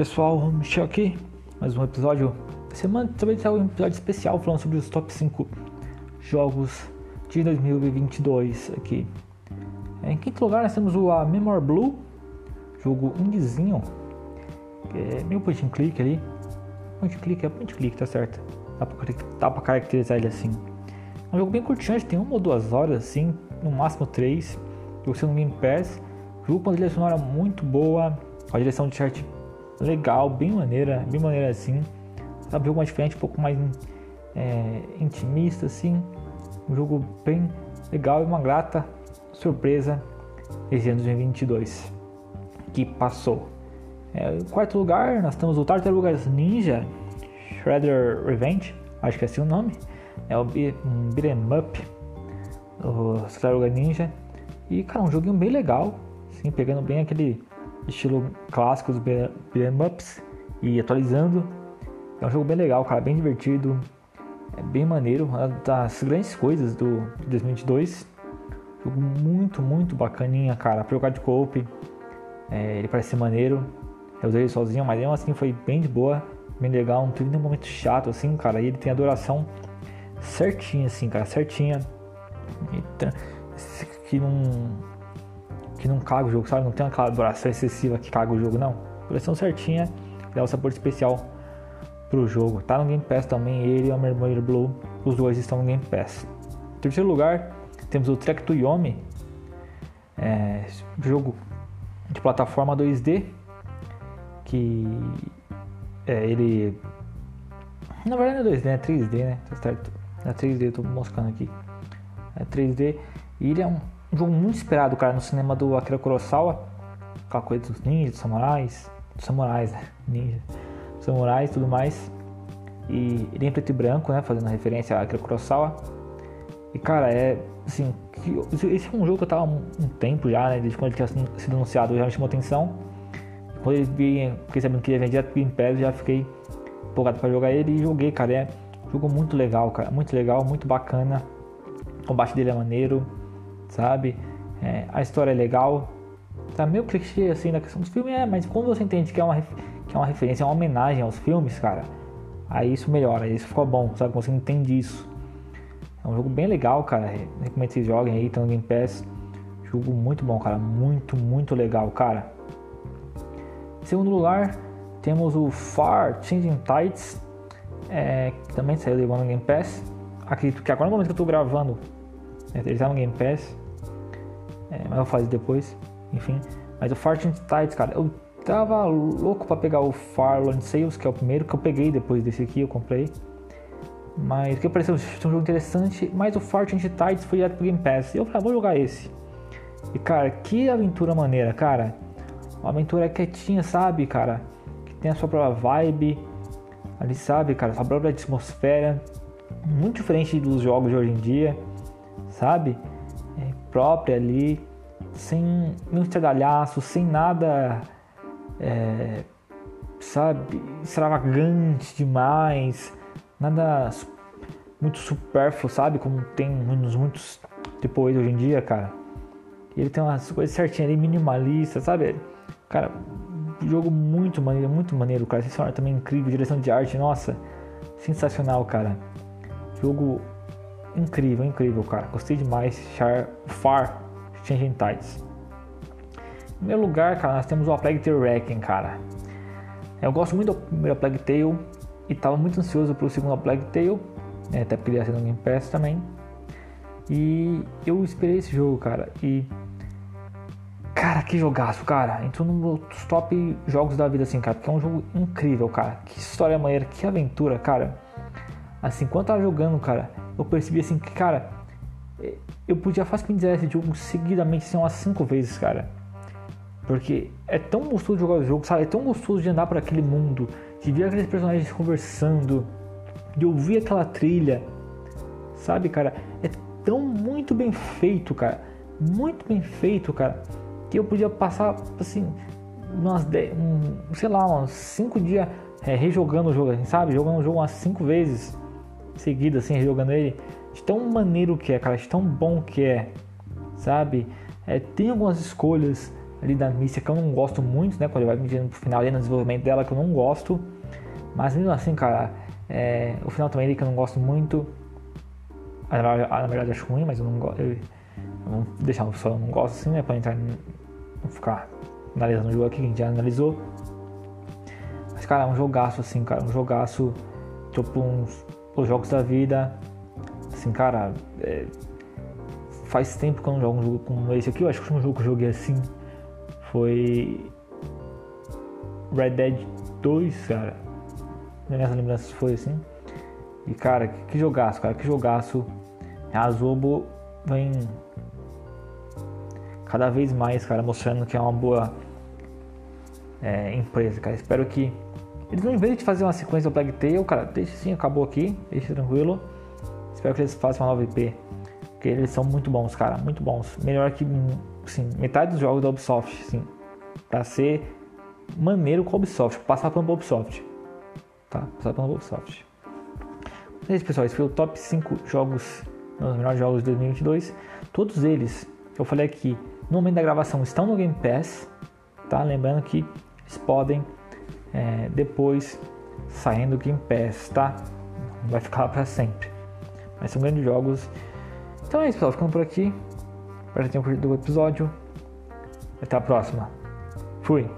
pessoal, Michel aqui, mais um episódio. Semana também será um episódio especial falando sobre os top 5 jogos de 2022 aqui. Em quinto lugar nós temos o a Memory Blue, jogo indiezinho, é meio point and click ali. Point and click, é point and click, tá certo. Dá pra, dá pra caracterizar ele assim. É um jogo bem curtinho, tem uma ou duas horas assim, no máximo três. Você no Game Pass. Jogo com uma trilha sonora muito boa, com a direção de arte legal, bem maneira, bem maneira assim. Sabe, um jogo mais diferente, um pouco mais é, intimista assim. Um jogo bem legal e uma grata surpresa esse ano de 2022 que passou. É, em quarto lugar, nós temos o Tartarugas Ninja Shredder Revenge, acho que é assim o nome. É o um beat'em up, o Tartaruga Ninja. E, cara, um joguinho bem legal, assim, pegando bem aquele estilo clássico dos beat'em ups e atualizando. É um jogo bem legal, cara, bem divertido, é bem maneiro, uma das grandes coisas do 2022. Jogo muito, muito bacaninha, cara, pra jogar de coop. É, ele parece ser maneiro. Eu usei ele sozinho, mas mesmo assim foi bem de boa, bem legal. Não teve nenhum momento chato assim, cara. E ele tem a duração certinha, assim, cara, certinha. que não. Que não caga o jogo, sabe? Não tem aquela duração excessiva que caga o jogo, não. Duração certinha, dá um sabor especial pro jogo. Tá no Game Pass também, ele e o Mermaid Blue, os dois estão no Game Pass. Em terceiro lugar, temos o Trek to Yomi, é, jogo de plataforma 2D, que é, ele na verdade não é 2D, é 3D, né? Tá. É 3D, eu tô moscando aqui. É 3D e ele é um jogo muito esperado, cara, no cinema do Akira Kurosawa, aquela coisa dos ninjas, dos samurais, dos samurais, né? Ninja, samurais e tudo mais. E ele é em preto e branco, né? Fazendo referência a Akira Kurosawa. E cara, é assim, esse é um jogo que eu tava um, um tempo já, né? Desde quando ele tinha sido anunciado, já me chamou atenção. Quando ele vi, fiquei sabendo que ia vender direto Game já fiquei empolgado para jogar ele e joguei, cara. É um jogo muito legal, cara. Muito legal, muito bacana. O combate dele é maneiro, sabe? É, a história é legal. Tá meio clichê assim na questão dos filmes, é, mas quando você entende que é uma, que é uma referência, é uma homenagem aos filmes, cara, aí isso melhora, aí isso ficou bom, sabe? Você entende isso. É um jogo bem legal, cara. Recomendo que vocês joguem aí, tá no Game Pass. Jogo muito bom, cara. Muito, muito legal, cara. Em segundo lugar, temos o Far Changing Tides, é, que também saiu de no Game Pass. Acredito que agora no momento que eu tô gravando, ele tá no Game Pass. É, mas eu fazer depois, enfim. Mas o Changing Tides, cara, eu tava louco para pegar o Far Land Sales, que é o primeiro que eu peguei depois desse aqui, eu comprei. Mas que pareceu um jogo interessante, mas o Fortnite Tides foi direto pro Game Pass. Eu falei, ah, vou jogar esse. E cara, que aventura maneira, cara. Uma aventura quietinha, sabe, cara? Que tem a sua própria vibe. Ali, sabe, cara, sua própria atmosfera. Muito diferente dos jogos de hoje em dia, sabe? É própria ali, sem nenhum estradalhaço, sem nada, é, sabe, extravagante demais nada muito supérfluo, sabe? Como tem nos muitos depois hoje em dia, cara. Ele tem umas coisas certinhas ali, minimalista, sabe? Cara, jogo muito maneiro, muito maneiro, cara. Sensacional também incrível, direção de arte, nossa, sensacional, cara. Jogo incrível, incrível, cara. Gostei demais. Char, Far Changing Tides. Em primeiro lugar, cara, nós temos o A Plague Tale Wrecking, cara. Eu gosto muito do primeiro Plague Tale e estava muito ansioso para o segundo Plague Tale, né, até porque ele ia ser no Game Pass também. E eu esperei esse jogo, cara. E. Cara, que jogaço, cara. Entrou nos top jogos da vida, assim, cara. Porque é um jogo incrível, cara. Que história maneira, que aventura, cara. Assim, quando eu tava jogando, cara, eu percebi assim que, cara, eu podia facilmente dizer esse jogo seguidamente, assim, umas 5 vezes, cara. Porque é tão gostoso jogar o jogo, sabe? É tão gostoso de andar por aquele mundo de ver aqueles personagens conversando, de ouvir aquela trilha, sabe, cara? É tão muito bem feito, cara, muito bem feito, cara, que eu podia passar, assim, umas 10, um, sei lá, uns 5 dias é, rejogando o jogo, assim, sabe? Jogando o jogo umas 5 vezes seguidas, assim, rejogando ele. De tão maneiro que é, cara, de tão bom que é, sabe? É, tem algumas escolhas ali da Mística que eu não gosto muito, né? Quando ele vai me pro final ali no desenvolvimento dela que eu não gosto. Mas mesmo assim, cara, é, o final também ali que eu não gosto muito. Na verdade, acho ruim, mas eu não gosto. Eu, vamos deixar só eu não gosto assim, né? Pra entrar não ficar analisando o jogo aqui, que a gente já analisou. Mas cara, é um jogaço assim, cara, um jogaço tipo uns os jogos da vida. Assim, cara, é, faz tempo que eu não jogo um jogo como esse aqui. Eu acho que o último jogo que eu joguei assim foi Red Dead 2, cara. Minhas lembranças foi assim. E cara, que, que jogaço, cara, que jogaço. A Zobo vem cada vez mais, cara, mostrando que é uma boa é, empresa, cara. Espero que eles não, vez de fazer uma sequência do Plague cara, deixa sim, acabou aqui, deixa tranquilo. Espero que eles façam uma nova IP, porque eles são muito bons, cara, muito bons. Melhor que, sim, metade dos jogos da Ubisoft, sim, pra ser maneiro com a Ubisoft, passar pela Ubisoft, tá? Passar pela Ubisoft. É isso, pessoal, esse foi o top 5 jogos, os melhores jogos de 2022. Todos eles, eu falei aqui, no momento da gravação estão no Game Pass, tá? Lembrando que eles podem é, depois saindo do Game Pass, tá? Não vai ficar lá para sempre. Mas são grandes jogos. Então é isso, pessoal. Ficando por aqui. Espero que tenham curtido o episódio. Até a próxima. Fui.